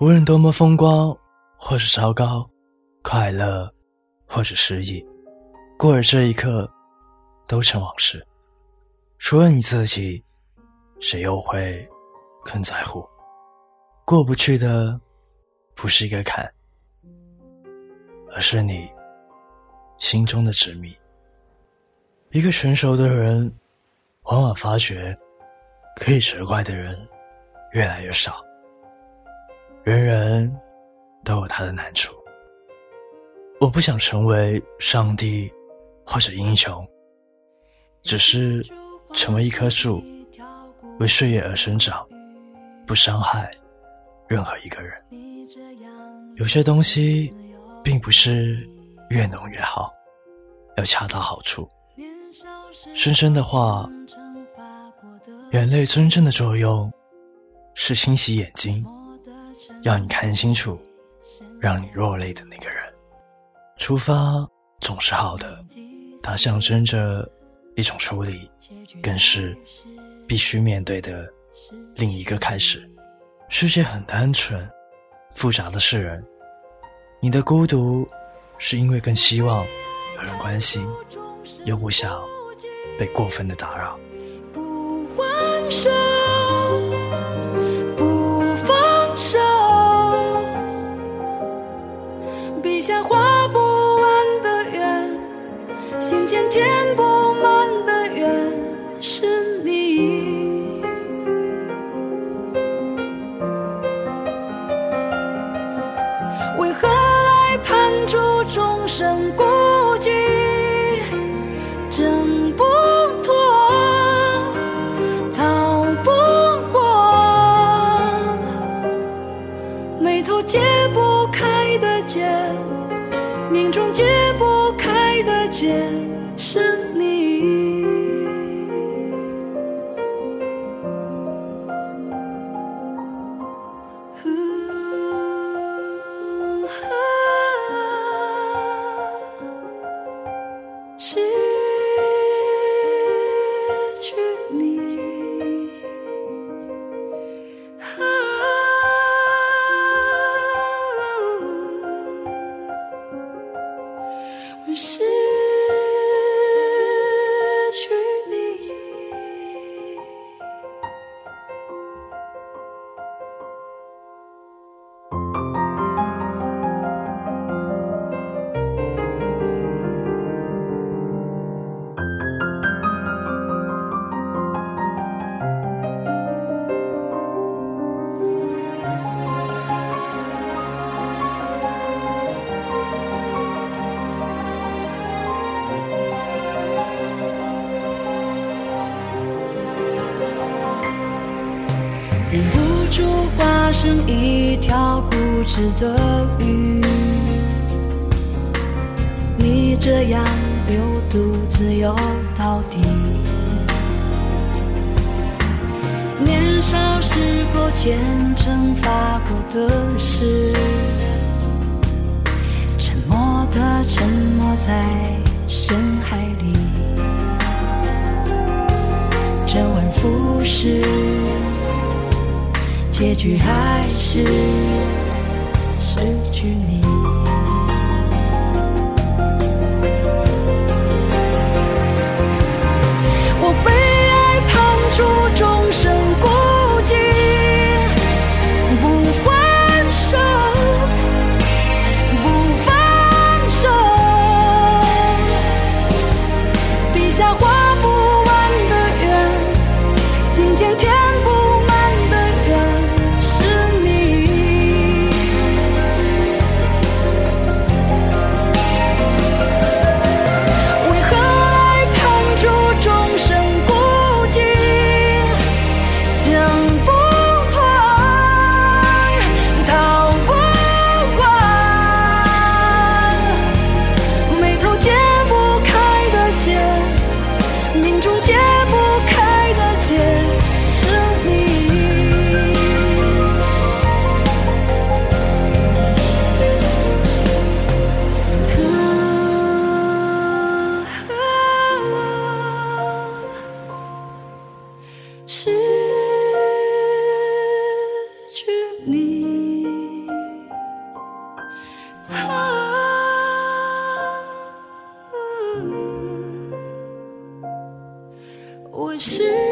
无论多么风光，或是糟糕，快乐，或者失意，过了这一刻，都成往事。除了你自己，谁又会更在乎？过不去的，不是一个坎，而是你心中的执迷。一个成熟的人，往往发觉，可以责怪的人越来越少。人人都有他的难处。我不想成为上帝或者英雄，只是成为一棵树，为岁月而生长，不伤害任何一个人。有些东西并不是越浓越好，要恰到好处。深深的话，眼泪真正的作用是清洗眼睛。让你看清楚，让你落泪的那个人。出发总是好的，它象征着一种处理，更是必须面对的另一个开始。世界很单纯，复杂的是人。你的孤独，是因为更希望有人关心，又不想被过分的打扰。不下画不完的圆，心间填不开的结，是你。是。忍不住化身一条固执的鱼，你这样流独自游到底。年少时候虔诚发过的誓，沉默的沉没在深海里，周而复始。结局还是失去你。失去你。啊我失